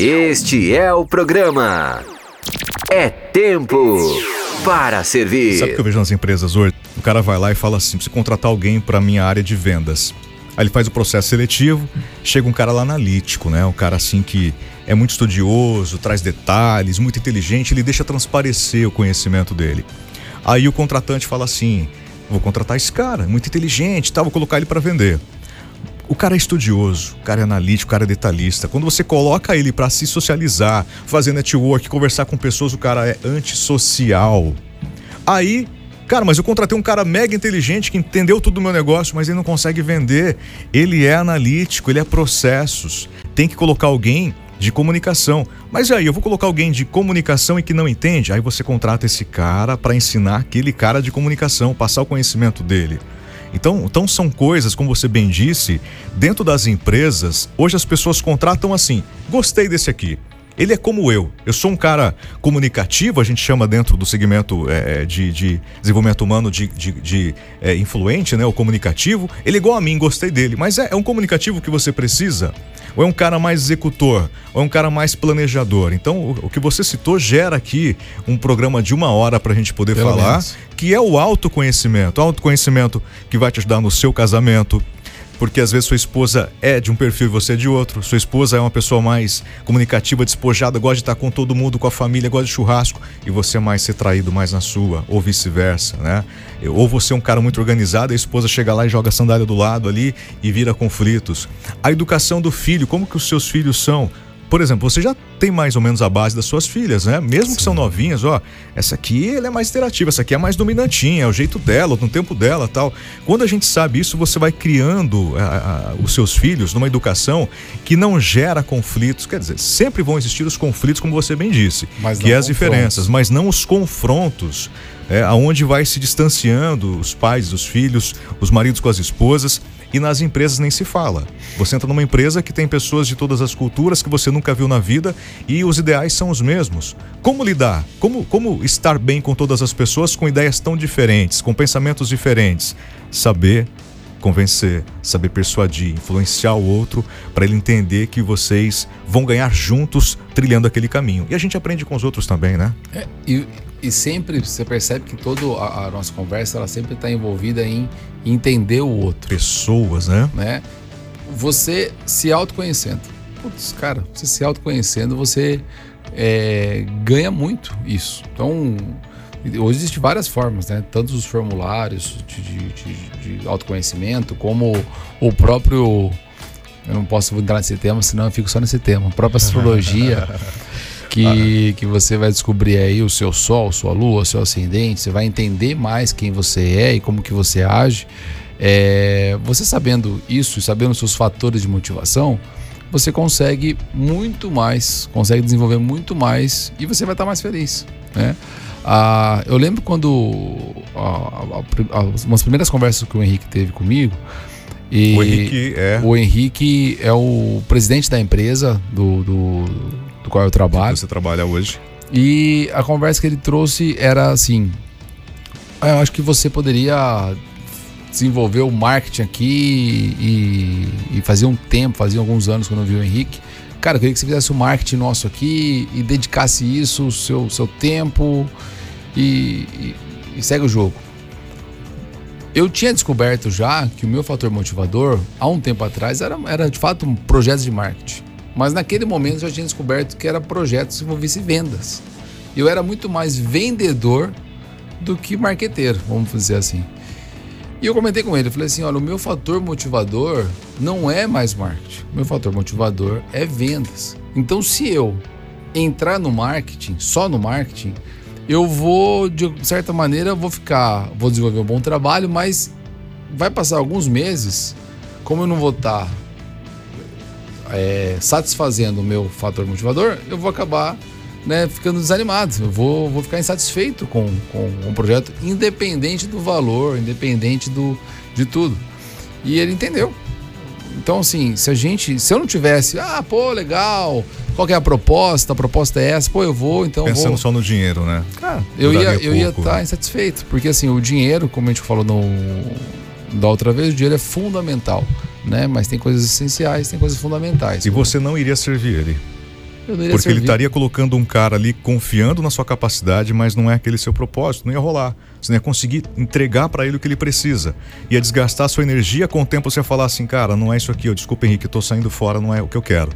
Este é o programa. É tempo para servir. Sabe o que eu vejo nas empresas hoje? O cara vai lá e fala assim: preciso contratar alguém para minha área de vendas. Aí ele faz o processo seletivo, chega um cara lá analítico, né? Um cara assim que é muito estudioso, traz detalhes, muito inteligente, ele deixa transparecer o conhecimento dele. Aí o contratante fala assim: vou contratar esse cara, muito inteligente, tá, vou colocar ele para vender. O cara é estudioso, o cara é analítico, o cara é detalhista. Quando você coloca ele para se socializar, fazer network, conversar com pessoas, o cara é antissocial. Aí, cara, mas eu contratei um cara mega inteligente que entendeu tudo do meu negócio, mas ele não consegue vender. Ele é analítico, ele é processos. Tem que colocar alguém de comunicação. Mas aí, eu vou colocar alguém de comunicação e que não entende? Aí você contrata esse cara para ensinar aquele cara de comunicação, passar o conhecimento dele. Então, então são coisas, como você bem disse, dentro das empresas, hoje as pessoas contratam assim: gostei desse aqui. Ele é como eu. Eu sou um cara comunicativo, a gente chama dentro do segmento é, de, de, desenvolvimento humano de, de, de é, influente, né? O comunicativo. Ele é igual a mim, gostei dele. Mas é, é um comunicativo que você precisa? Ou é um cara mais executor? Ou é um cara mais planejador? Então, o, o que você citou gera aqui um programa de uma hora para a gente poder Pelo falar, menos. que é o autoconhecimento. Autoconhecimento que vai te ajudar no seu casamento, porque às vezes sua esposa é de um perfil e você é de outro. Sua esposa é uma pessoa mais comunicativa, despojada, gosta de estar com todo mundo, com a família, gosta de churrasco, e você é mais ser traído mais na sua, ou vice-versa, né? Ou você é um cara muito organizado, a esposa chega lá e joga a sandália do lado ali e vira conflitos. A educação do filho, como que os seus filhos são? Por exemplo, você já tem mais ou menos a base das suas filhas, né? Mesmo Sim. que são novinhas, ó, essa aqui ela é mais interativa, essa aqui é mais dominantinha, é o jeito dela, no tempo dela, tal. Quando a gente sabe isso, você vai criando a, a, os seus filhos numa educação que não gera conflitos, quer dizer, sempre vão existir os conflitos, como você bem disse, mas que é as diferenças, mas não os confrontos, é, aonde vai se distanciando os pais dos filhos, os maridos com as esposas e nas empresas nem se fala. Você entra numa empresa que tem pessoas de todas as culturas que você nunca viu na vida e os ideais são os mesmos. Como lidar? Como, como estar bem com todas as pessoas com ideias tão diferentes, com pensamentos diferentes? Saber convencer, saber persuadir, influenciar o outro para ele entender que vocês vão ganhar juntos trilhando aquele caminho. E a gente aprende com os outros também, né? É, e, e sempre você percebe que toda a, nossa conversa ela sempre está envolvida em entender o outro. Pessoas, né? né? Você se autoconhecendo. Putz, cara, você se autoconhecendo, você é, ganha muito isso. Então, hoje existem várias formas, né? Tanto os formulários de, de, de, de autoconhecimento, como o próprio. Eu não posso entrar nesse tema, senão eu fico só nesse tema. A própria astrologia. que, que você vai descobrir aí o seu sol, sua lua, seu ascendente, você vai entender mais quem você é e como que você age. É, você sabendo isso, sabendo os seus fatores de motivação, você consegue muito mais, consegue desenvolver muito mais e você vai estar mais feliz, né? Ah, eu lembro quando ah, umas primeiras conversas que o Henrique teve comigo, e o Henrique é o Henrique é o presidente da empresa do, do do qual eu trabalho. Que você trabalha hoje. E a conversa que ele trouxe era assim: ah, eu acho que você poderia desenvolver o marketing aqui e, e fazia um tempo, fazia alguns anos quando eu vi o Henrique. Cara, eu queria que você fizesse o marketing nosso aqui e dedicasse isso, o seu, seu tempo e, e, e segue o jogo. Eu tinha descoberto já que o meu fator motivador, há um tempo atrás, era, era de fato um projeto de marketing. Mas naquele momento eu já tinha descoberto que era projetos que envolvessem vendas. Eu era muito mais vendedor do que marqueteiro, vamos dizer assim. E eu comentei com ele, eu falei assim, olha, o meu fator motivador não é mais marketing. O meu fator motivador é vendas. Então, se eu entrar no marketing, só no marketing, eu vou, de certa maneira, vou ficar, vou desenvolver um bom trabalho, mas vai passar alguns meses, como eu não vou estar é, satisfazendo o meu fator motivador, eu vou acabar né, ficando desanimado. Eu vou, vou ficar insatisfeito com, com um projeto, independente do valor, independente do, de tudo. E ele entendeu. Então, assim, se a gente. Se eu não tivesse, ah, pô, legal, qual é a proposta? A proposta é essa, pô, eu vou, então. Pensando vou. só no dinheiro, né? Cara, eu ia, eu ia estar tá insatisfeito. Porque assim, o dinheiro, como a gente falou no, da outra vez, o dinheiro é fundamental né? Mas tem coisas essenciais, tem coisas fundamentais. E você não iria servir ele? Eu não iria Porque servir. ele estaria colocando um cara ali confiando na sua capacidade, mas não é aquele seu propósito, não ia rolar. Você não ia conseguir entregar para ele o que ele precisa. Ia desgastar sua energia, com o tempo você ia falar assim, cara, não é isso aqui, eu desculpa Henrique, eu tô saindo fora, não é o que eu quero.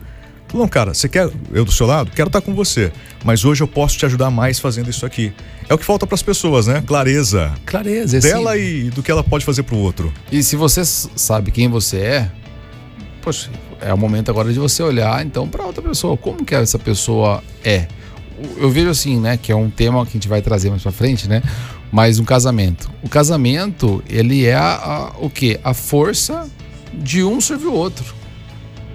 Não, cara, você quer eu do seu lado? Quero estar com você, mas hoje eu posso te ajudar mais fazendo isso aqui. É o que falta para as pessoas, né? Clareza. Clareza, dela e do que ela pode fazer para o outro. E se você sabe quem você é, poxa, é o momento agora de você olhar então para outra pessoa. Como que essa pessoa é? Eu vejo assim, né, que é um tema que a gente vai trazer mais para frente, né? Mas um casamento. O casamento, ele é a, a, o quê? A força de um servir o outro.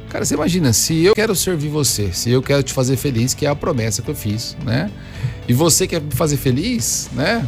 Cara, você imagina, se eu quero servir você, se eu quero te fazer feliz, que é a promessa que eu fiz, né? E você quer me fazer feliz, né?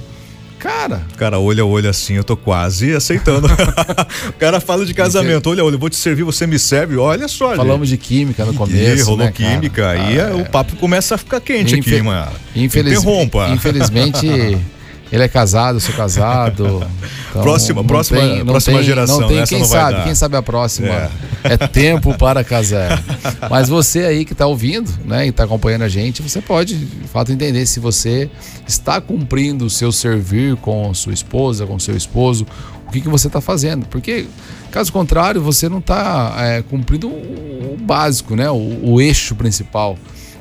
Cara. Cara, olho a olho assim, eu tô quase aceitando. o cara fala de casamento, olha, olha, eu vou te servir, você me serve, olha só. Falamos gente. de química no começo. E rolou né, química, cara? aí ah, é. o papo começa a ficar quente Infe aqui, mano. Infeliz... Interrompa. Infelizmente. Ele é casado, eu sou casado. Então próxima, próxima, tem, próxima tem, geração. Não tem, quem sabe, dar. quem sabe a próxima. É, é tempo para casar. Mas você aí que está ouvindo, né, e está acompanhando a gente, você pode, de fato, entender se você está cumprindo o seu servir com sua esposa, com seu esposo, o que, que você está fazendo. Porque, caso contrário, você não está é, cumprindo o, básico, né, o, o eixo principal.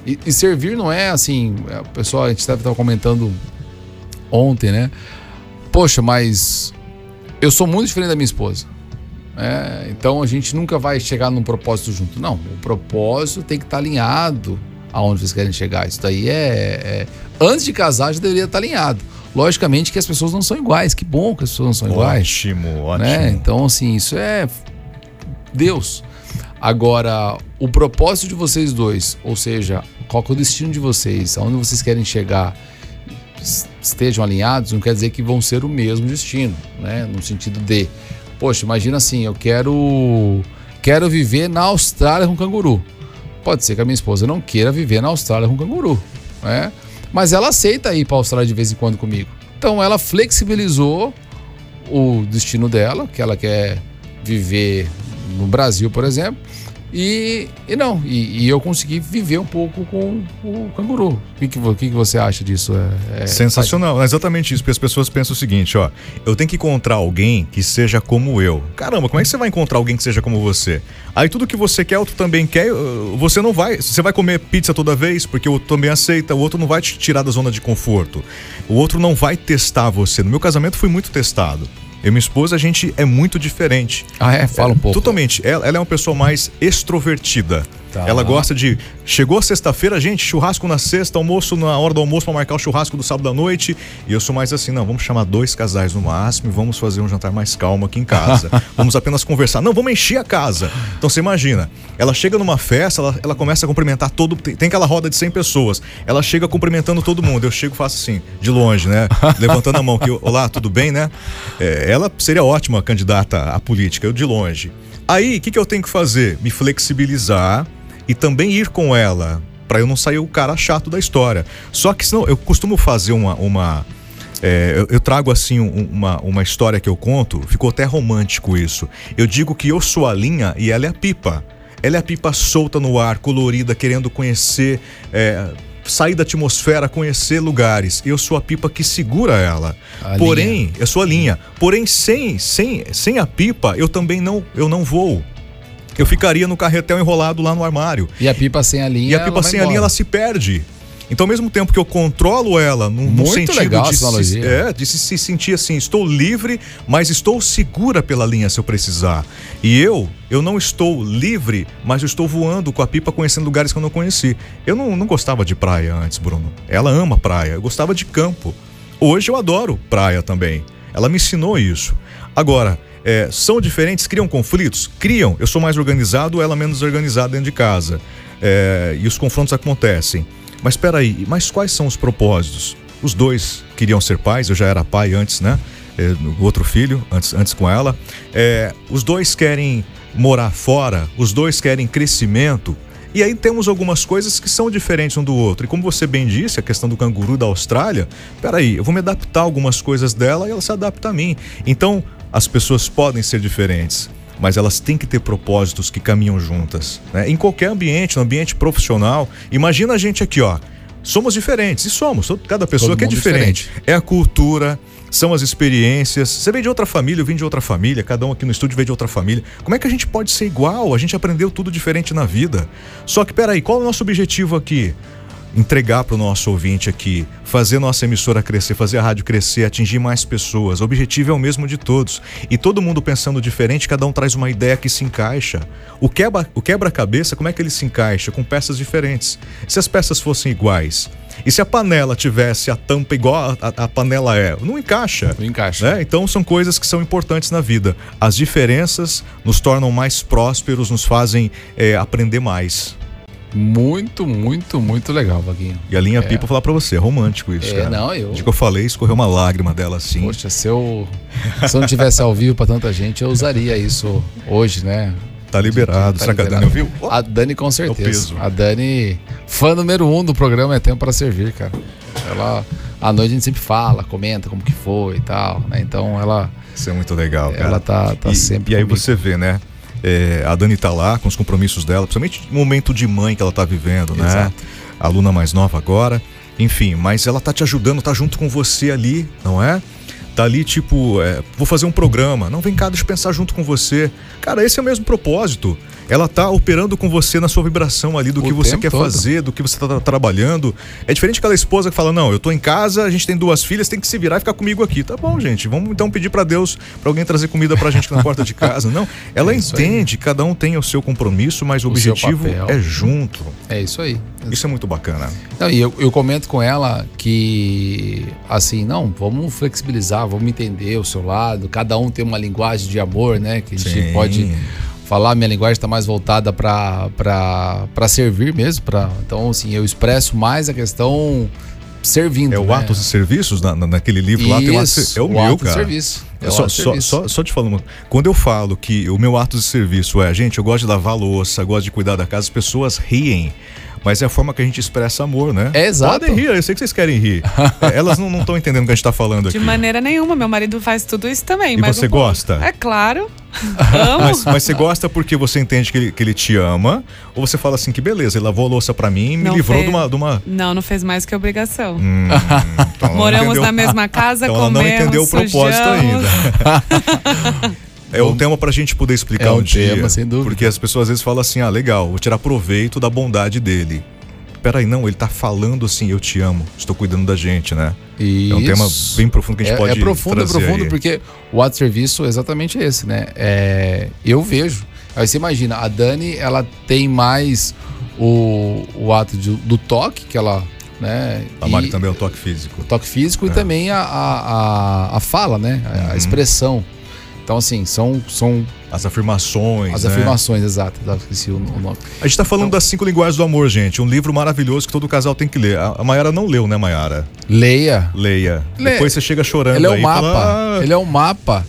E, e, servir não é assim, é, pessoal, a gente estava comentando ontem, né? Poxa, mas eu sou muito diferente da minha esposa. É, então a gente nunca vai chegar num propósito junto. Não, o propósito tem que estar alinhado aonde vocês querem chegar. Isso daí é, é, Antes de casar já deveria estar alinhado. Logicamente que as pessoas não são iguais. Que bom que as pessoas não são iguais. Ótimo, ótimo. Né? Então, assim, isso é Deus. Agora, o propósito de vocês dois, ou seja, qual é o destino de vocês, aonde vocês querem chegar estejam alinhados, não quer dizer que vão ser o mesmo destino, né? No sentido de, poxa, imagina assim, eu quero quero viver na Austrália com canguru. Pode ser que a minha esposa não queira viver na Austrália com canguru, né? Mas ela aceita ir para a Austrália de vez em quando comigo. Então ela flexibilizou o destino dela, que ela quer viver no Brasil, por exemplo, e, e não, e, e, eu consegui viver um pouco com o canguru. O que, que, que, que você acha disso? É, é Sensacional, faz... exatamente isso, porque as pessoas pensam o seguinte, ó, eu tenho que encontrar alguém que seja como eu. Caramba, como é que você vai encontrar alguém que seja como você? Aí tudo que você quer, outro também quer, você não vai, você vai comer pizza toda vez, porque o outro também aceita, o outro não vai te tirar da zona de conforto. O outro não vai testar você. No meu casamento fui muito testado. Eu e minha esposa, a gente é muito diferente. Ah, é? Fala um pouco. Totalmente. Ela, ela é uma pessoa mais extrovertida. Tá. Ela gosta de. Chegou sexta-feira, gente, churrasco na sexta, almoço na hora do almoço para marcar o churrasco do sábado à noite. E eu sou mais assim, não, vamos chamar dois casais no máximo e vamos fazer um jantar mais calmo aqui em casa. vamos apenas conversar. Não, vamos encher a casa. Então você imagina, ela chega numa festa, ela, ela começa a cumprimentar todo. Tem, tem aquela roda de 100 pessoas. Ela chega cumprimentando todo mundo. Eu chego e faço assim, de longe, né? Levantando a mão, que olá, tudo bem, né? É, ela seria ótima candidata à política, eu de longe. Aí, o que, que eu tenho que fazer? Me flexibilizar e também ir com ela, para eu não sair o cara chato da história. Só que senão eu costumo fazer uma. uma é, eu, eu, trago assim um, uma, uma história que eu conto, ficou até romântico isso. Eu digo que eu sou a linha e ela é a pipa. Ela é a pipa solta no ar, colorida, querendo conhecer. É, sair da atmosfera, conhecer lugares. Eu sou a pipa que segura ela. A Porém, linha. eu sou a linha. Porém, sem, sem, sem a pipa, eu também não, eu não vou eu ficaria no carretel enrolado lá no armário. E a pipa sem a linha. E a pipa sem a linha ela se perde. Então, ao mesmo tempo que eu controlo ela, no, no sentido legal de, se, é, de se, se, sentir assim, estou livre, mas estou segura pela linha se eu precisar. E eu, eu não estou livre, mas eu estou voando com a pipa, conhecendo lugares que eu não conheci. Eu não, não gostava de praia antes, Bruno. Ela ama praia. Eu gostava de campo. Hoje eu adoro praia também. Ela me ensinou isso. Agora, é, são diferentes, criam conflitos? Criam. Eu sou mais organizado, ela menos organizada dentro de casa. É, e os confrontos acontecem. Mas espera aí, mas quais são os propósitos? Os dois queriam ser pais, eu já era pai antes, né? É, outro filho, antes, antes com ela. É, os dois querem morar fora, os dois querem crescimento. E aí temos algumas coisas que são diferentes um do outro. E como você bem disse, a questão do canguru da Austrália, peraí, eu vou me adaptar a algumas coisas dela e ela se adapta a mim. Então, as pessoas podem ser diferentes. mas elas têm que ter propósitos que caminham juntas. Né? Em qualquer ambiente, no ambiente profissional, imagina a gente aqui, ó. Somos diferentes, e somos, cada pessoa Todo que é diferente. diferente. É a cultura, são as experiências. Você vem de outra família, eu vim de outra família, cada um aqui no estúdio veio de outra família. Como é que a gente pode ser igual? A gente aprendeu tudo diferente na vida. Só que, peraí, qual é o nosso objetivo aqui? Entregar para o nosso ouvinte aqui, fazer nossa emissora crescer, fazer a rádio crescer, atingir mais pessoas. O objetivo é o mesmo de todos. E todo mundo pensando diferente, cada um traz uma ideia que se encaixa. O quebra, o quebra-cabeça, como é que ele se encaixa? Com peças diferentes. Se as peças fossem iguais, e se a panela tivesse a tampa igual a, a, a panela é, não encaixa. Não encaixa. Né? Então são coisas que são importantes na vida. As diferenças nos tornam mais prósperos, nos fazem é, aprender mais. Muito, muito, muito legal, Vaguinho. E a linha pipa falar pra você, é romântico isso, É, cara. não, eu- De que eu falei, escorreu uma lágrima dela assim. Poxa, se eu, se eu não tivesse ao vivo pra tanta gente, eu usaria isso hoje, né? Tá liberado. Tá Será que a Dani ouviu? A Dani com É certeza. A Dani, fã número um do programa É Tempo para Servir, cara. Ela, à noite a gente sempre fala, comenta como que foi e tal, né? Então ela, Isso é muito legal, cara. ela tá, tá e, sempre E aí comigo. você vê, né? É, a Dani tá lá com os compromissos dela, principalmente no momento de mãe que ela tá vivendo, né? Exato. A aluna mais nova agora. Enfim, mas ela tá te ajudando, tá junto com você ali, não é? Tá ali, tipo, é, vou fazer um programa. Não, vem cá, deixa eu pensar junto com você. Cara, esse é o mesmo propósito. Ela tá operando com você na sua vibração ali do O que você quer todo. fazer, do que você tá tra- trabalhando. É diferente daquela esposa que fala: Não, eu tô em casa, a gente tem duas filhas, tem que se virar e ficar comigo aqui. Tá bom, gente. Vamos então pedir pra Deus, pra alguém trazer comida pra gente aqui na porta de casa. Não. Ela É isso aí. entende, cada um tem o seu compromisso, mas o, O objetivo é junto. É isso aí. Isso é muito bacana. Não, e eu, eu comento com ela que, assim, não, vamos flexibilizar, vamos entender o seu lado. Cada um tem uma linguagem de amor, né? Que a gente Sim. pode falar. Minha linguagem está mais voltada para servir mesmo. Pra, então, assim, eu expresso mais a questão servindo. É o né? Atos e Serviços, na, na- naquele livro lá tem um ato, Isso, É o, o meu, ato de cara. serviço. É o só, de só, só, só te falando, quando eu falo que o meu ato de serviço é, gente, eu gosto de lavar louça, gosto de cuidar da casa, as pessoas riem. Mas é a forma que a gente expressa amor, né? É exato. Podem rir, eu sei que vocês querem rir. É, Elas não estão entendendo o que a gente tá falando De aqui. maneira nenhuma, meu marido faz tudo isso também. E mas você um pouco. gosta? É claro. Amo. Mas, mas você gosta porque você entende que ele, que ele te ama? Ou você fala assim, que beleza, ele lavou a louça pra mim e me Não livrou fez. de uma... De uma... Não, não fez mais que obrigação. Hum, então ela Moramos entendeu- na mesma casa, Então ela comemos, não entendeu o propósito sujamos. ainda. É um tema pra gente poder explicar É um um dia. tema, sem dúvida. Porque as pessoas às vezes falam assim: ah, legal, vou tirar proveito da bondade dele. Peraí, não, ele tá falando assim, eu te amo, estou cuidando da gente, né? É um tema Isso. bem profundo que a gente é, pode É profundo, é profundo, aí. porque o ato de serviço é exatamente esse, né? É, eu vejo. Aí você imagina, a Dani, ela tem mais o, o ato de- do toque, que ela. Né, A Mari e- também é o toque físico. o toque físico e É. também a, a, a, a fala, né? A, a Uhum. expressão. Então, assim, são, são As afirmações. as né? afirmações, exato. Esqueci o, nome. A gente tá falando Então- das cinco linguagens do amor, gente. Um livro maravilhoso que todo casal tem que ler. A a Mayara não leu, né, Mayara? Leia. Leia. Depois você chega chorando Ele é e mapa. fala, "Ah, Ele é o mapa.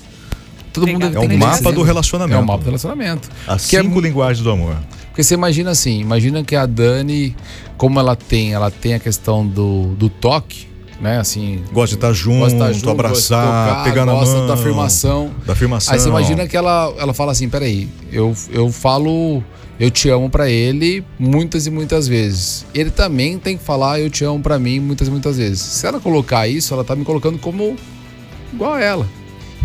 Todo mundo É um mapa do relacionamento. É o mapa do relacionamento. As Que é cinco mu- linguagens do amor. Porque você imagina assim, imagina que a Dani, como ela tem, ela tem a questão do, do toque, né? Assim, Gosta de estar junto, gosta de estar junto, abraçar, tocar, pegar na gosta mão. da afirmação. Da afirmação. Aí você imagina que ela, ela fala assim, peraí, eu, eu falo eu te amo pra ele muitas e muitas vezes. Ele também tem que falar eu te amo pra mim muitas e muitas vezes. Se ela colocar isso, ela tá me colocando como igual a ela.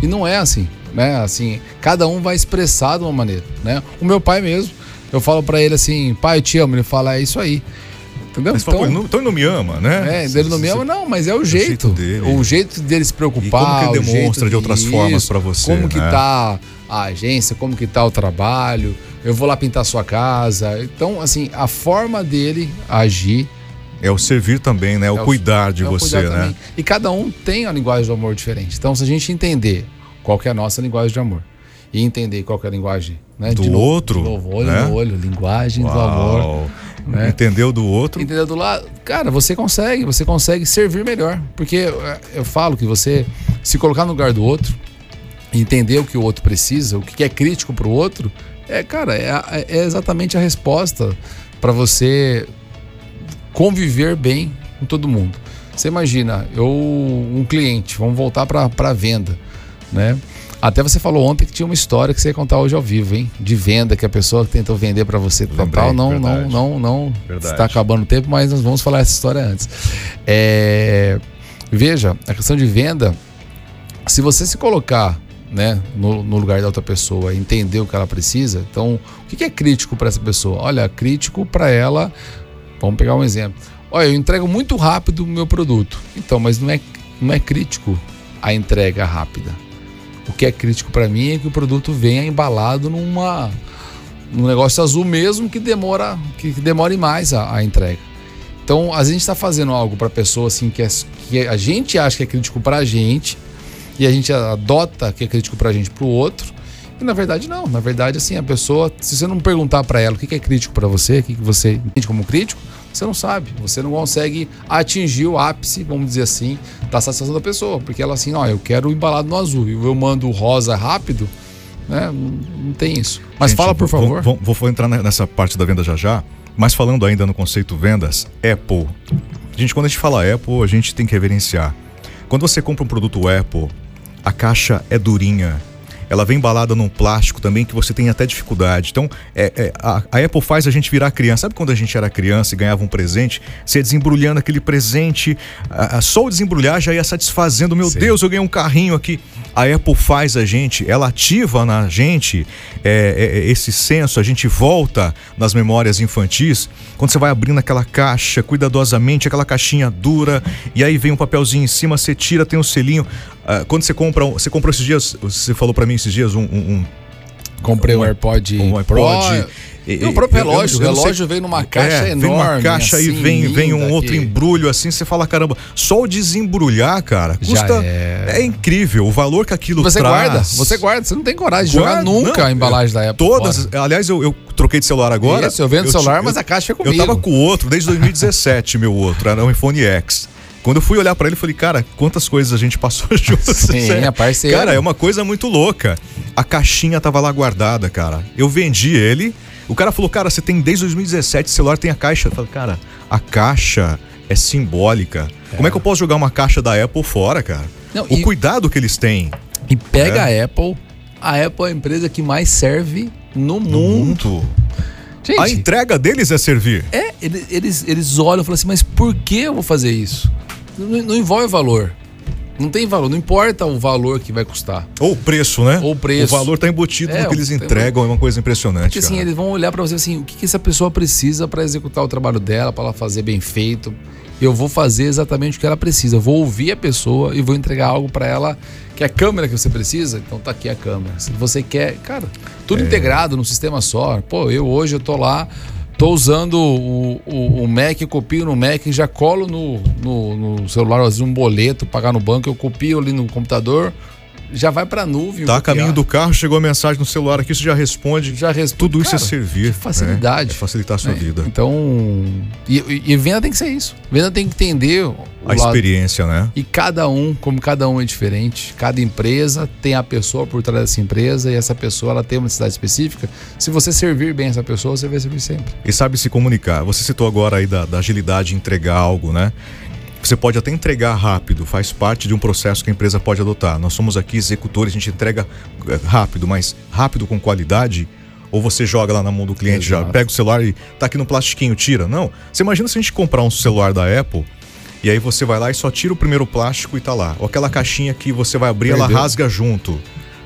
E não é assim, né? Assim, cada um vai expressar de uma maneira, né? O meu pai mesmo, eu falo pra ele assim, pai, eu te amo. Ele fala, é isso aí. Entendeu? Mas você fala, "Pô, ele não- então ele não me ama, né? É, ele não me ama, não, mas é o jeito. jeito dele. O jeito dele se preocupar. E como que ele o demonstra de outras formas isso, pra você, Como que né? tá a agência, como que tá o trabalho. Eu vou lá pintar sua casa. Então, assim, a forma dele agir É o servir também, né? O É o- cuidar de é o você, cuidar né? também. E cada um tem a linguagem do amor diferente. Então, se a gente entender qual que é a nossa linguagem de amor e entender qual que é a linguagem né, Do de novo- outro, novo, olho né? no olho, linguagem do amor. Né? Entendeu do outro? Entendeu do lado? Cara, você consegue, você consegue servir melhor. Porque é, eu falo que você se colocar no lugar do outro, entender o que o outro precisa, o que é crítico pro outro, é, cara, é, a- é exatamente a resposta para você conviver bem com todo mundo. Você imagina, eu um cliente, vamos voltar para a venda, né? Até você falou ontem que tinha uma história que você ia contar hoje ao vivo, hein? De venda que a pessoa tentou vender para você Lembrei, total. Não, não, verdade. não, não. Verdade. Está acabando o tempo, mas nós vamos falar essa história antes. É, veja, a questão de venda, se você se colocar né, no, no lugar da outra pessoa, entender o que ela precisa, então o que que é crítico para essa pessoa? Olha, crítico para ela, vamos pegar um exemplo. Olha, eu entrego muito rápido o meu produto. Então, mas não é, não é crítico a entrega rápida. O que é crítico para mim é que o produto venha embalado numa num negócio azul mesmo que demora que, que demore mais a, a entrega. Então, a gente está fazendo algo para a pessoa assim que, é, que a gente acha que é crítico para a gente e a gente adota que é crítico para a gente para o outro. E na verdade não, na verdade assim a pessoa, se você não perguntar para ela o que é crítico para você, o que você entende como crítico, você não sabe, você não consegue atingir o ápice, vamos dizer assim, da satisfação da pessoa, porque ela assim, ó, eu quero embalado no azul e eu mando rosa rápido, né? Não, tem isso. Mas Gente, fala por favor. Vou, vou- vou entrar ne- nessa parte da venda já já, mas falando ainda no conceito vendas, Apple. Gente, quando a gente fala Apple, a gente tem que reverenciar. Quando você compra um produto Apple, a caixa é durinha. Ela vem embalada num plástico também que você tem até dificuldade. Então, é- é, a, a Apple faz a gente virar criança. Sabe quando a gente era criança e ganhava um presente? Você desembrulhando aquele presente, a- a- só o desembrulhar já ia satisfazendo. Meu Sim. Deus, eu ganhei um carrinho aqui. A Apple faz a gente, ela ativa na gente é, é, é, esse senso, a gente volta nas memórias infantis. Quando você vai abrindo aquela caixa cuidadosamente, aquela caixinha dura, e aí vem um papelzinho em cima, você tira, tem um selinho. Ah, quando você compra, um- você comprou esses dias, você falou pra mim esses dias um, um- um Comprei um, um- AirPod, um iPod. E, o próprio relógio, o eu relógio veio numa caixa é, enorme. Vem uma caixa assim, e vem, vem um outro que- embrulho assim, você fala, caramba, só o desembrulhar, cara, custa. é. É. incrível o valor que aquilo Você traz. guarda, você guarda, você não tem coragem de jogar nunca não, a embalagem da Apple. Todas, fora. aliás, eu, eu troquei de celular agora. Isso, eu vendo celular, ti- mas a caixa é Eu comigo. tava com o outro desde 2017, meu outro, era um iPhone X. Quando eu fui olhar pra ele, eu falei, cara, quantas coisas a gente passou juntos. Sim, é parceiro. Cara, é uma coisa muito louca. A caixinha tava lá guardada, cara. Eu vendi ele. O cara falou, cara, você tem desde 2017 esse celular tem a caixa. Eu falei, cara, a caixa é simbólica. Como é que eu posso jogar uma caixa da Apple fora, cara? Não, o e- cuidado que eles têm E pega É. a Apple. A Apple é a empresa que mais serve no no mundo. mundo. Gente, A entrega deles é servir. é, eles, eles, eles olham e falam assim, mas por que eu vou fazer isso? Não, não envolve valor. Não tem valor, não importa o valor que vai custar. Ou o preço, né? Ou o preço. O valor tá embutido É, no que eles entregam, é uma coisa impressionante. Porque assim, eles vão olhar pra você assim, o que, que essa pessoa precisa pra executar o trabalho dela, pra ela fazer bem feito. Eu vou fazer exatamente o que ela precisa. Eu vou ouvir a pessoa e vou entregar algo pra ela que é a câmera que você precisa. Então tá aqui a câmera. Se você quer, cara, tudo É. integrado num sistema só. Pô, eu hoje eu tô lá, tô usando o, o, o Mac, copio no Mac, já colo no, no, no celular, às vezes um boleto, pagar no banco, eu copio ali no computador, já vai pra nuvem. Tá a caminho do carro, chegou a mensagem no celular aqui, você já responde. Já responde. Tudo isso Cara, é servir. facilidade. né? É facilitar a sua É, vida. Então, e, e- venda tem que ser isso. Venda tem que entender o A lado- experiência, né? E cada um, como cada um é diferente, cada empresa tem a pessoa por trás dessa empresa e essa pessoa ela tem uma necessidade específica. Se você servir bem essa pessoa, você vai servir sempre. E sabe se comunicar. Você citou agora aí da, da agilidade entregar algo, né? Você pode até entregar rápido, faz parte de um processo que a empresa pode adotar. Nós somos aqui executores, a gente entrega eh, rápido, mas rápido com qualidade. Ou você joga lá na mão do cliente, já Exato. pega o celular e tá aqui no plastiquinho, tira. Não. Você imagina se a gente comprar um celular da Apple e aí você vai lá e só tira o primeiro plástico e tá lá. Ou aquela caixinha que você vai abrir, ela Perdeu. rasga junto.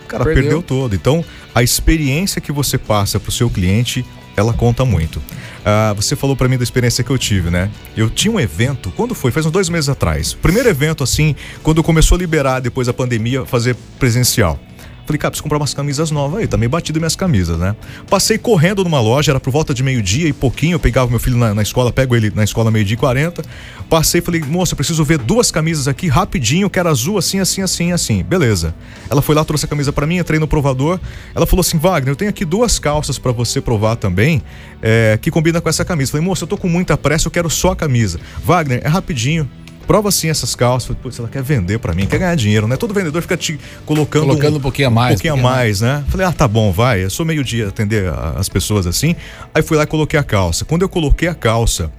Cara, Perdeu. perdeu todo. Então, a experiência que você passa pro seu cliente, ela conta muito. Ah, você falou pra mim da experiência que eu tive, né? Eu tinha um evento, quando foi? Faz uns dois meses atrás. Primeiro evento, assim, quando começou a liberar depois da pandemia, fazer presencial. Falei, cara, preciso comprar umas camisas novas aí, tá meio batido minhas camisas, né? Passei correndo numa loja, era por volta de meio-dia e pouquinho, eu pegava meu filho na, na escola, pego ele na escola meio-dia e 40. Passei falei, moça, preciso ver duas camisas aqui rapidinho, quero azul, assim, assim, assim, assim. Beleza. Ela foi lá, trouxe a camisa pra mim, entrei no provador. Ela falou assim, Wagner, eu tenho aqui duas calças pra você provar também, é, que combina com essa camisa. Falei, moça, eu tô com muita pressa, eu quero só a camisa. Wagner, é rapidinho. Prova assim essas calças. Falei, Putz, ela quer vender pra mim, quer ganhar dinheiro, né? Todo vendedor fica te colocando, Colocando um pouquinho a mais, Um pouquinho a a mais, né? Falei, ah, tá bom, vai. Eu sou meio-dia atender a- as pessoas assim. Aí fui lá e coloquei a calça. Quando eu coloquei a calça,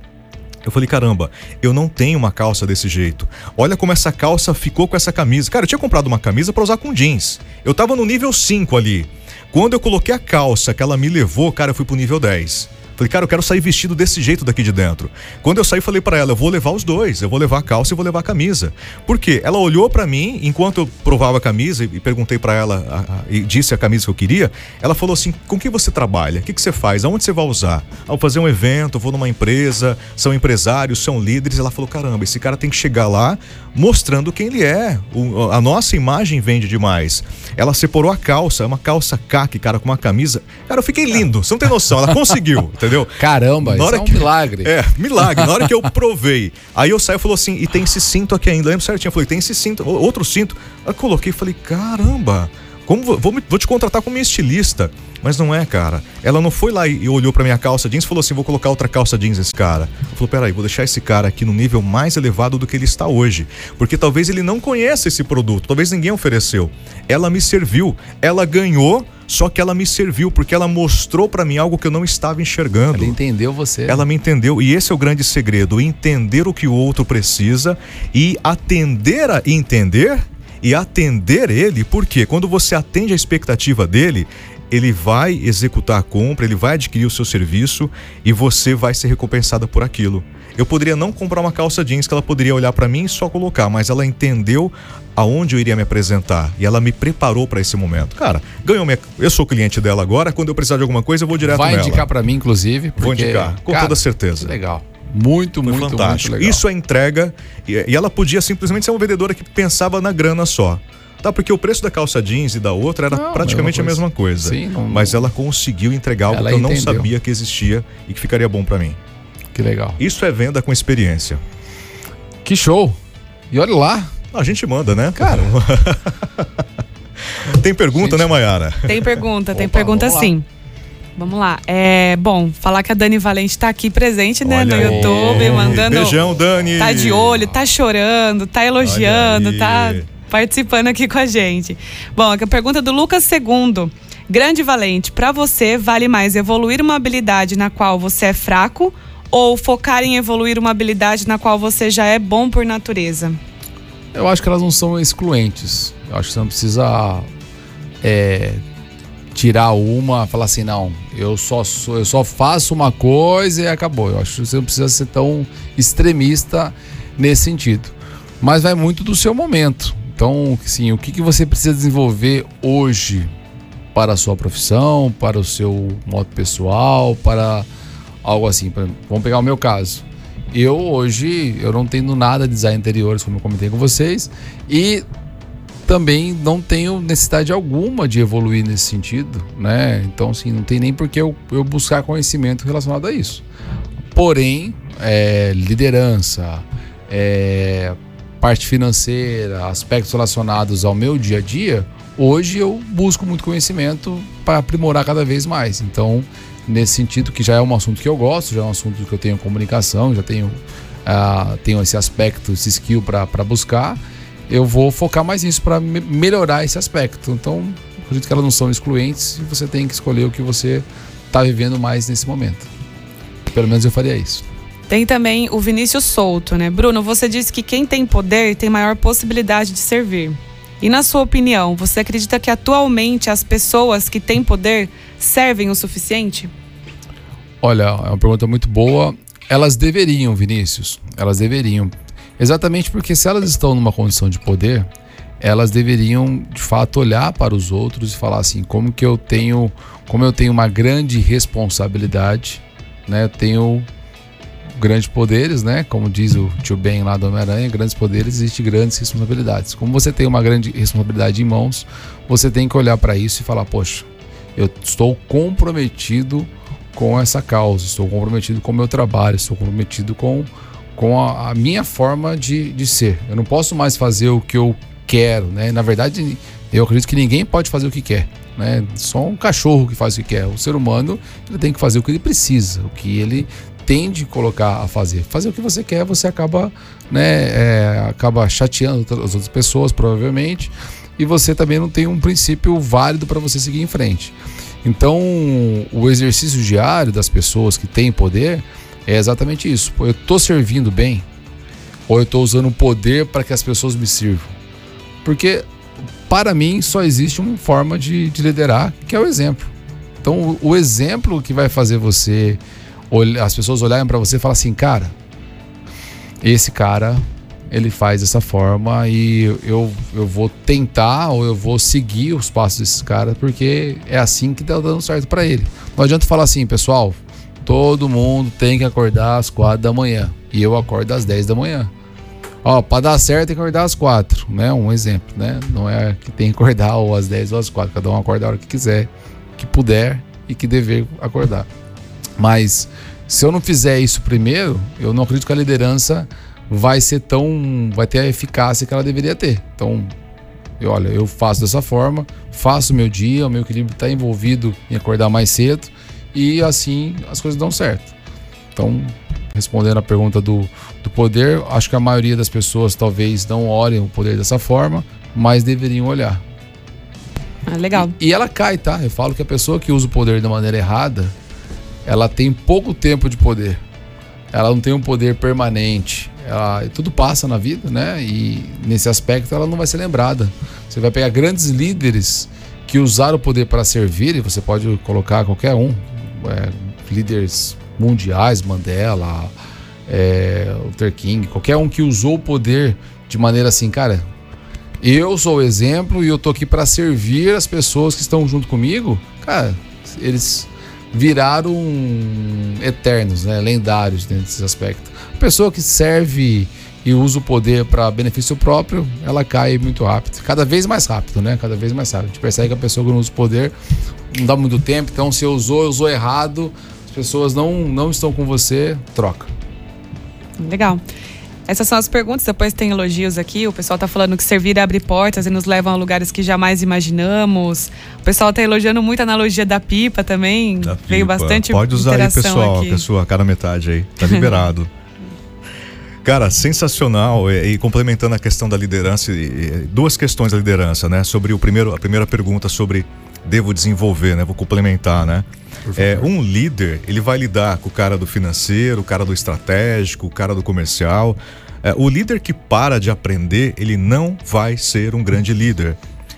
Eu falei, caramba, eu não tenho uma calça desse jeito. Olha como essa calça ficou com essa camisa. Cara, eu tinha comprado uma camisa para usar com jeans. Eu tava no nível 5 ali. Quando eu coloquei a calça que ela me levou, cara, eu fui pro nível 10. Falei, cara, eu quero sair vestido desse jeito daqui de dentro. Quando eu saí, falei para ela, eu vou levar os dois, eu vou levar a calça e vou levar a camisa. Por quê? Ela olhou para mim, enquanto eu provava a camisa e perguntei para ela a, a, e disse a camisa que eu queria, ela falou assim: com que você trabalha? O que, que você faz? Aonde você vai usar? Ao fazer um evento, vou numa empresa, são empresários, são líderes. Ela falou: caramba, esse cara tem que chegar lá mostrando quem ele é. O, a nossa imagem vende demais. Ela separou a calça, é uma calça caque, cara, com uma camisa. Cara, eu fiquei lindo, você não tem noção. Ela conseguiu, entendeu? Caramba, Na hora isso é um que- milagre. É, milagre. Na hora que eu provei, aí eu saí e falou assim, e tem esse cinto aqui ainda. Lembro certinho, eu falei, tem esse cinto, outro cinto. Eu coloquei e falei, caramba, como vou, vou, te contratar como minha estilista. Mas não é, cara. Ela não foi lá e, olhou pra minha calça jeans e falou assim: vou colocar outra calça jeans nesse cara. Falou: peraí, vou deixar esse cara aqui no nível mais elevado do que ele está hoje. Porque talvez ele não conheça esse produto, talvez ninguém ofereceu. Ela me serviu, ela ganhou, só que ela me serviu, porque ela mostrou pra mim algo que eu não estava enxergando. Ele entendeu você. Ela me entendeu e esse é o grande segredo, entender o que o outro precisa e atender a entender e atender ele, porque quando você atende a expectativa dele, ele vai executar a compra, ele vai adquirir o seu serviço e você vai ser recompensada por aquilo. Eu poderia não comprar uma calça jeans que ela poderia olhar para mim e só colocar, mas ela entendeu aonde eu iria me apresentar e ela me preparou para esse momento. Cara, ganhou minha, eu sou cliente dela agora, quando eu precisar de alguma coisa eu vou direto Vai nela. indicar pra mim, inclusive. Vou porque, indicar, com cara, toda certeza. Legal. Muito, Foi muito, fantástico. muito legal. Isso é entrega e, e ela podia simplesmente ser uma vendedora que pensava na grana só. Tá, porque o preço da calça jeans e da outra era Não, praticamente a mesma coisa. Sim, não- Mas ela conseguiu entregar algo Ela que eu não entendeu. sabia que existia e que ficaria bom pra mim. Que legal. Isso é venda com experiência. Que show. E olha lá. A gente manda, né? Cara. Tem pergunta, Gente. né, Mayara? Tem pergunta, tem Opa, pergunta vamos lá. Vamos lá. É, bom, falar que a Dani Valente tá aqui presente, né, no Olha aí. YouTube, mandando. Beijão, Dani. Tá de olho, tá chorando, tá elogiando, tá aí. participando aqui com a gente. Bom, a pergunta é do Lucas Segundo. Grande Valente, pra você vale mais evoluir uma habilidade na qual você é fraco ou focar em evoluir uma habilidade na qual você já é bom por natureza? Eu acho que elas não são excluentes. Eu acho que você não precisa é, tirar uma, falar assim, não, eu só sou, eu só faço uma coisa e acabou. Eu acho que você não precisa ser tão extremista nesse sentido. Mas vai muito do seu momento. Então, sim, o que, que você precisa desenvolver hoje para a sua profissão, para o seu modo pessoal, para algo assim. Vamos pegar o meu caso. Eu hoje eu não tenho nada de design interiores, como eu comentei com vocês, e também não tenho necessidade alguma de evoluir nesse sentido, né? Então, assim, não tem nem por que eu, eu buscar conhecimento relacionado a isso. Porém, é, liderança, é, parte financeira, aspectos relacionados ao meu dia a dia, hoje eu busco muito conhecimento para aprimorar cada vez mais. Então, nesse sentido, que já é um assunto que eu gosto, já é um assunto que eu tenho comunicação, já tenho, ah, tenho esse aspecto, esse skill para buscar, eu vou focar mais nisso para me- melhorar esse aspecto. Então, acredito que elas não são excluentes e você tem que escolher o que você está vivendo mais nesse momento. Pelo menos eu faria isso. Tem também o Vinícius Souto, né? Bruno, você disse que quem tem poder tem maior possibilidade de servir. E na sua opinião, você acredita que atualmente as pessoas que têm poder servem o suficiente? Olha, é uma pergunta muito boa. Elas deveriam, Vinícius. Elas deveriam. Exatamente porque se elas estão numa condição de poder, elas deveriam de fato olhar para os outros e falar assim, como que eu tenho, como eu tenho uma grande responsabilidade, né? Eu tenho grandes poderes, né? Como diz o tio Ben lá do Homem-Aranha, grandes poderes existem grandes responsabilidades. Como você tem uma grande responsabilidade em mãos, você tem que olhar para isso e falar, poxa, eu estou comprometido com essa causa, estou comprometido com o meu trabalho, estou comprometido com, com a, a minha forma de, de ser. Eu não posso mais fazer o que eu quero, né? Na verdade, eu acredito que ninguém pode fazer o que quer, né? Só um cachorro que faz o que quer. O ser humano ele tem que fazer o que ele precisa, o que ele tende colocar a fazer. Fazer o que você quer, você acaba, né, é, acaba chateando as outras pessoas, provavelmente, e você também não tem um princípio válido para você seguir em frente. Então, o exercício diário das pessoas que têm poder é exatamente isso. Eu tô servindo bem ou eu tô usando o poder para que as pessoas me sirvam? Porque para mim só existe uma forma de, de liderar, que é o exemplo. Então, o, o exemplo que vai fazer você, as pessoas olharem para você e falar assim, cara, esse cara ele faz dessa forma e eu, eu vou tentar ou eu vou seguir os passos desses caras porque é assim que tá dando certo para ele. Não adianta falar assim, pessoal, todo mundo tem que acordar às quatro da manhã e eu acordo às 10 da manhã. Ó, para dar certo tem que acordar às quatro, né? Um exemplo, né? Não é que tem que acordar ou às 10 ou às quatro, cada um acorda a hora que quiser, que puder e que dever acordar. Mas se eu não fizer isso primeiro, eu não acredito que a liderança vai ser tão. vai ter a eficácia que ela deveria ter. Então, olha, eu faço dessa forma, faço o meu dia, o meu equilíbrio está envolvido em acordar mais cedo e assim as coisas dão certo. Então, respondendo a pergunta do, do poder, acho que a maioria das pessoas talvez não olhem o poder dessa forma, mas deveriam olhar. Ah, legal. E, e ela cai, tá? Eu falo que a pessoa que usa o poder da maneira errada, ela tem pouco tempo de poder. Ela não tem um poder permanente ela, tudo passa na vida, né? E nesse aspecto ela não vai ser lembrada. Você vai pegar grandes líderes que usaram o poder para servir, e você pode colocar qualquer um, é, líderes mundiais, Mandela, é, Luther King, qualquer um que usou o poder de maneira assim, cara, eu sou o exemplo e eu tô aqui para servir as pessoas que estão junto comigo, cara, eles viraram eternos, né, lendários nesse aspecto. Pessoa que serve e usa o poder para benefício próprio, ela cai muito rápido. Cada vez mais rápido, né? Cada vez mais rápido. A gente percebe que a pessoa que não usa o poder não dá muito tempo, então se usou, usou errado, as pessoas não, não estão com você, troca. Legal. Essas são as perguntas, depois tem elogios aqui. O pessoal tá falando que servir abre portas e nos levam a lugares que jamais imaginamos. O pessoal tá elogiando muito a analogia da pipa também. Da Veio pipa. bastante Pode usar aí, pessoal, aqui. pessoa, cada metade aí. Tá liberado. Cara, sensacional. E, e, complementando a questão da liderança, e, duas questões da liderança, né? Sobre o primeiro, a primeira pergunta sobre devo desenvolver, né? Vou complementar, né? É, um líder, ele vai lidar com o cara do financeiro, o cara do estratégico, o cara do comercial. É, o líder que para de aprender, ele não vai ser um grande líder.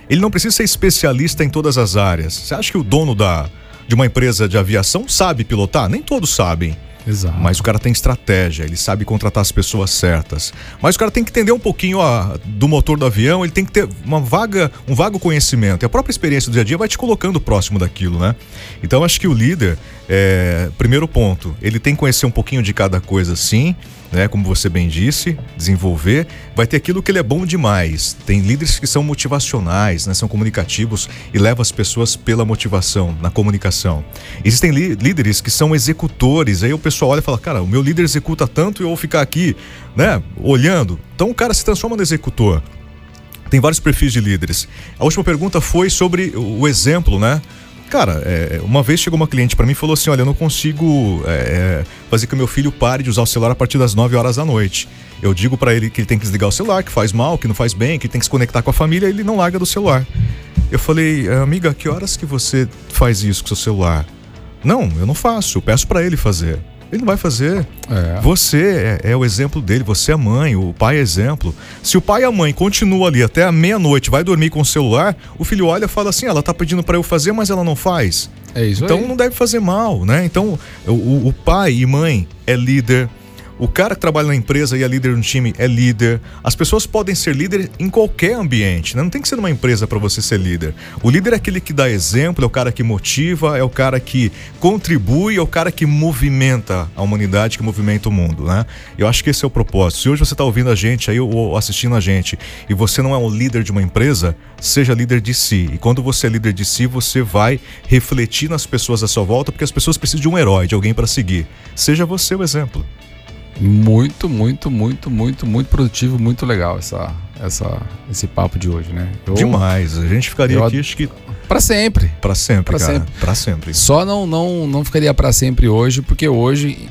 Ele não precisa ser especialista em todas as áreas. Você acha que o dono da, de uma empresa de aviação sabe pilotar? Nem todos sabem. Exato. Mas o cara tem estratégia, ele sabe contratar as pessoas certas. Mas o cara tem que entender um pouquinho do motor do avião, ele tem que ter uma vaga, um vago conhecimento. E a própria experiência do dia a dia vai te colocando próximo daquilo, né? Então acho que o líder, é, primeiro ponto, ele tem que conhecer um pouquinho de cada coisa sim né? Como você bem disse, desenvolver, vai ter aquilo que ele é bom demais. Tem líderes que são motivacionais, né? São comunicativos e levam as pessoas pela motivação, na comunicação. Existem líderes que são executores, aí o pessoal olha e fala, cara, o meu líder executa tanto e eu vou ficar aqui, né? Olhando. Então o cara se transforma no executor. Tem vários perfis de líderes. A última pergunta foi sobre o exemplo, né? Cara, é, uma vez chegou uma cliente para mim e falou assim: Olha, eu não consigo é, é, fazer que o meu filho pare de usar o celular a partir das 9 horas da noite. Eu digo para ele que ele tem que desligar o celular, que faz mal, que não faz bem, que tem que se conectar com a família, ele não larga do celular. Eu falei, amiga, que horas que você faz isso com seu celular? Não, eu não faço, eu peço para ele fazer. Ele não vai fazer. É. Você é, é, o exemplo dele, você é mãe, o pai é exemplo. Se o pai e a mãe continuam ali até a meia-noite, vai dormir com o celular, o filho olha e fala assim: ela tá pedindo para eu fazer, mas ela não faz. É isso Então aí. não deve fazer mal, né? Então o, o pai e mãe é líder, o cara que trabalha na empresa e é líder no time é líder. As pessoas podem ser líder em qualquer ambiente, né? não tem que ser numa empresa para você ser líder. O líder é aquele que dá exemplo, é o cara que motiva, é o cara que contribui, é o cara que movimenta a humanidade, que movimenta o mundo, né? Eu acho que esse é o propósito. Se hoje você está ouvindo a gente aí ou assistindo a gente e você não é um líder de uma empresa, seja líder de si. E quando você é líder de si, você vai refletir nas pessoas à sua volta, porque as pessoas precisam de um herói, de alguém para seguir. Seja você o exemplo. Muito, muito, muito, muito, muito produtivo, muito legal essa, essa, esse papo de hoje, né? Eu, Demais. A gente ficaria eu, aqui, acho que. Para sempre. Para sempre, pra cara. Sempre. Para sempre. Só não, não, não ficaria para sempre hoje, porque hoje,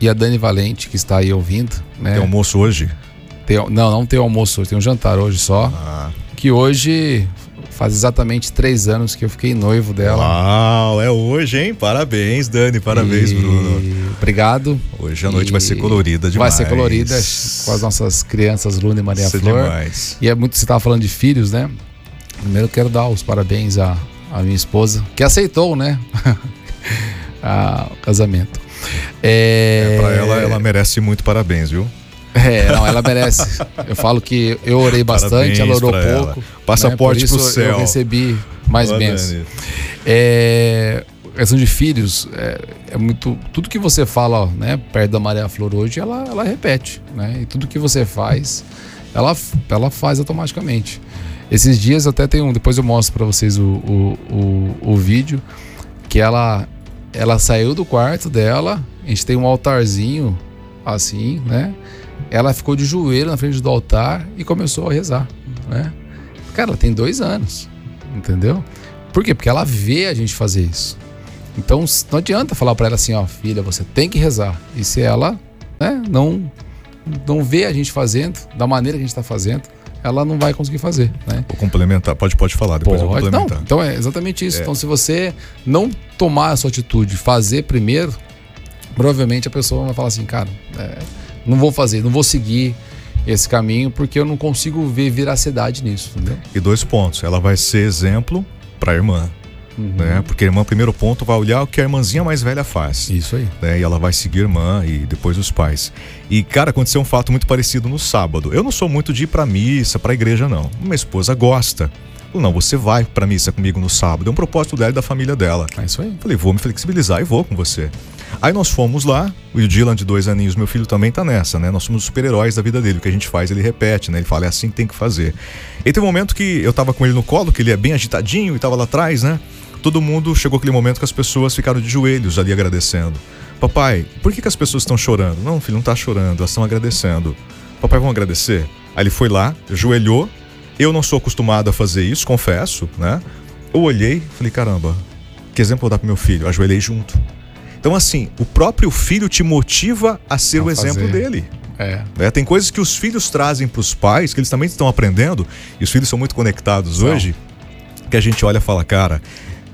e a Dani Valente, que está aí ouvindo, né? Tem almoço hoje? Tem, não, não tem almoço hoje, tem um jantar hoje só. Ah. Que hoje faz exatamente três anos que eu fiquei noivo dela. Uau, é hoje, hein? Parabéns, Dani, parabéns, E Bruno. Obrigado. Hoje a noite vai ser E colorida demais. Vai ser colorida com as nossas crianças Luna e Maria Isso é Flor. demais. E é muito, você estava falando de filhos, né? Primeiro eu quero dar os parabéns à, à minha esposa, que aceitou, né? a- o casamento. É, É, pra ela, ela merece muito parabéns, viu? É, não, ela merece. Eu falo que eu orei bastante, Parabéns ela orou pra ela. pouco. Passaporte né? Por pro isso céu. Eu recebi mais Ó, bênçãos. É, questão de filhos, é, é muito. Tudo que você fala, ó, né, perto da Maria Flor hoje, ela, ela repete, né? E tudo que você faz, ela, ela faz automaticamente. Esses dias até tem um, depois eu mostro pra vocês o, o, o, o vídeo, que ela, ela saiu do quarto dela, a gente tem um altarzinho assim, né? Ela ficou de joelho na frente do altar e começou a rezar, né? Cara, ela tem dois anos, entendeu? Por quê? Porque ela vê a gente fazer isso. Então não adianta falar pra ela assim, ó, filha, você tem que rezar. E se ela, né, não não vê a gente fazendo da maneira que a gente tá fazendo, ela não vai conseguir fazer, né? Vou complementar, pode, pode falar, depois eu Pode, não. complementar. Então é exatamente isso. É. Então se você não tomar a sua atitude, fazer primeiro, provavelmente a pessoa vai falar assim, cara, é, não vou fazer, não vou seguir esse caminho porque eu não consigo ver veracidade nisso, entendeu? E dois pontos. Ela vai ser exemplo pra irmã, Uhum. né? Porque a irmã, primeiro ponto, vai olhar o que a irmãzinha mais velha faz. Isso aí. né? E ela vai seguir a irmã e depois os pais. E, cara, aconteceu um fato muito parecido no sábado. Eu não sou muito de ir pra missa, pra igreja, não. Minha esposa gosta. Falou, não, você vai pra missa comigo no sábado. É um propósito dela e da família dela. É isso aí. Falei, vou me flexibilizar e vou com você. Aí nós fomos lá, o Dylan de dois aninhos, meu filho também tá nessa, né? Nós somos os super-heróis da vida dele. O que a gente faz, ele repete, né? Ele fala, é assim que tem que fazer. E teve um momento que eu tava com ele no colo, que ele é bem agitadinho e tava lá atrás, né? Todo mundo chegou aquele momento que as pessoas ficaram de joelhos ali agradecendo. Papai, por que, que as pessoas estão chorando? Não, filho, não tá chorando, elas estão agradecendo. Papai, vamos agradecer? Aí ele foi lá, ajoelhou. Eu não sou acostumado a fazer isso, confesso, né? Eu olhei, falei, caramba, que exemplo eu vou dar pro meu filho? Ajoelhei junto. Então, assim, o próprio filho te motiva a ser A o exemplo fazer. dele. É. né? Tem coisas que os filhos trazem para os pais, que eles também estão aprendendo, e os filhos são muito conectados São. hoje, que a gente olha e fala, cara,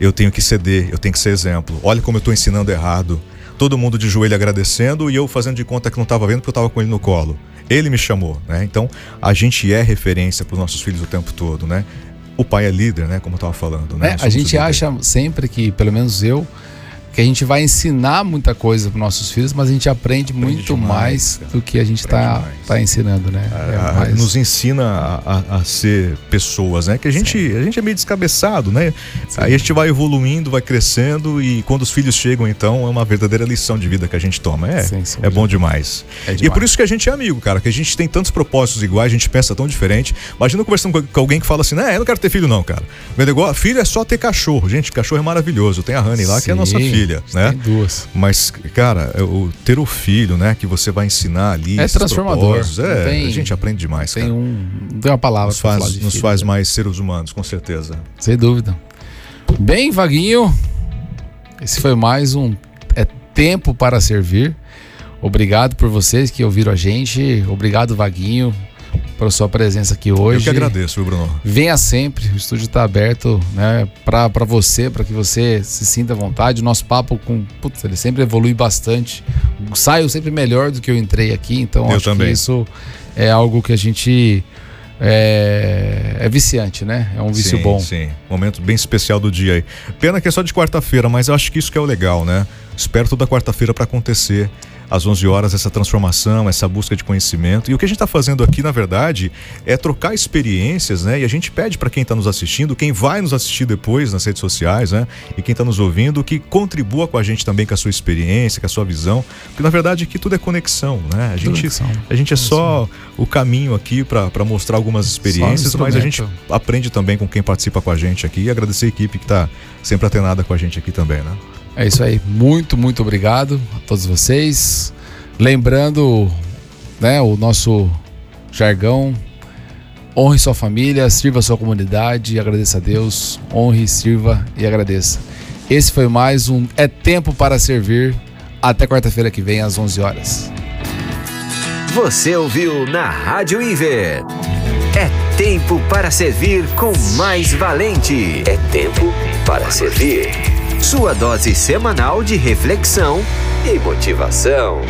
eu tenho que ceder, eu tenho que ser exemplo. Olha como eu estou ensinando errado. Todo mundo de joelho agradecendo e eu fazendo de conta que não estava vendo porque eu estava com ele no colo. Ele me chamou, né? Então, a gente é referência para os nossos filhos o tempo todo, né? O pai é líder, né? Como eu estava falando, né? É, a gente acha sempre que, pelo menos eu, que a gente vai ensinar muita coisa para nossos filhos, mas a gente aprende, muito demais, mais cara. do que a gente Aprende está demais. tá ensinando, né? É a- mais- nos ensina a, a- a ser pessoas, né? Que a gente, a gente é meio descabeçado, né? Aí a gente vai evoluindo, vai crescendo e quando os filhos chegam, então, é uma verdadeira lição de vida que a gente toma. É, sombra é bom demais. É E é demais. por isso que a gente é amigo, cara, que a gente tem tantos propósitos iguais, a gente pensa tão diferente. Imagina conversando com, alguém que fala assim, né, eu não quero ter filho não, cara. Meu negócio, filho é só ter cachorro. Gente, cachorro é maravilhoso. Tem a Honey lá, que é a nossa Sim, filha, né? Tem duas. Mas, cara, é o ter o filho, né, que você vai ensinar ali. É transformador. É, tem- a gente aprende demais, Tem cara. um. Tem uma palavra Nos faz, nos filho, faz né? mais seres humanos, com certeza. Sem dúvida. Bem, Vaguinho, esse foi mais um É Tempo para Servir. Obrigado por vocês que ouviram a gente. Obrigado, Vaguinho, pela sua presença aqui hoje. Eu que agradeço, viu, Bruno? Venha sempre, o estúdio está aberto né, para você, para que você se sinta à vontade. O nosso papo com. Putz, ele sempre evolui bastante. Saio sempre melhor do que eu entrei aqui, então Eu acho também. que isso é algo que a gente. É, é viciante, né? É um vício sim, bom. Sim, momento bem especial do dia aí. Pena que é só de quarta-feira, mas eu acho que isso que é o legal, né? Espero toda quarta-feira para acontecer às 11 horas essa transformação, essa busca de conhecimento. E o que a gente está fazendo aqui, na verdade, é trocar experiências, né? E a gente pede para quem está nos assistindo, quem vai nos assistir depois nas redes sociais, né? E quem está nos ouvindo, que contribua com a gente também com a sua experiência, com a sua visão, porque na verdade aqui tudo é conexão, né? A gente, Conexão. a gente é só o caminho aqui para mostrar algumas experiências, mas a gente aprende também com quem participa com a gente aqui e agradecer a equipe que está sempre atenada com a gente aqui também, né? É isso aí. Muito, muito obrigado a todos vocês. Lembrando, né, o nosso jargão. Honre sua família, sirva sua comunidade, agradeça a Deus, honre, sirva e agradeça. Esse foi mais um É Tempo para Servir. Até quarta-feira que vem, às 11 horas. Você ouviu na Rádio Inver. É tempo para servir com mais valente. É tempo para servir. Sua dose semanal de reflexão e motivação.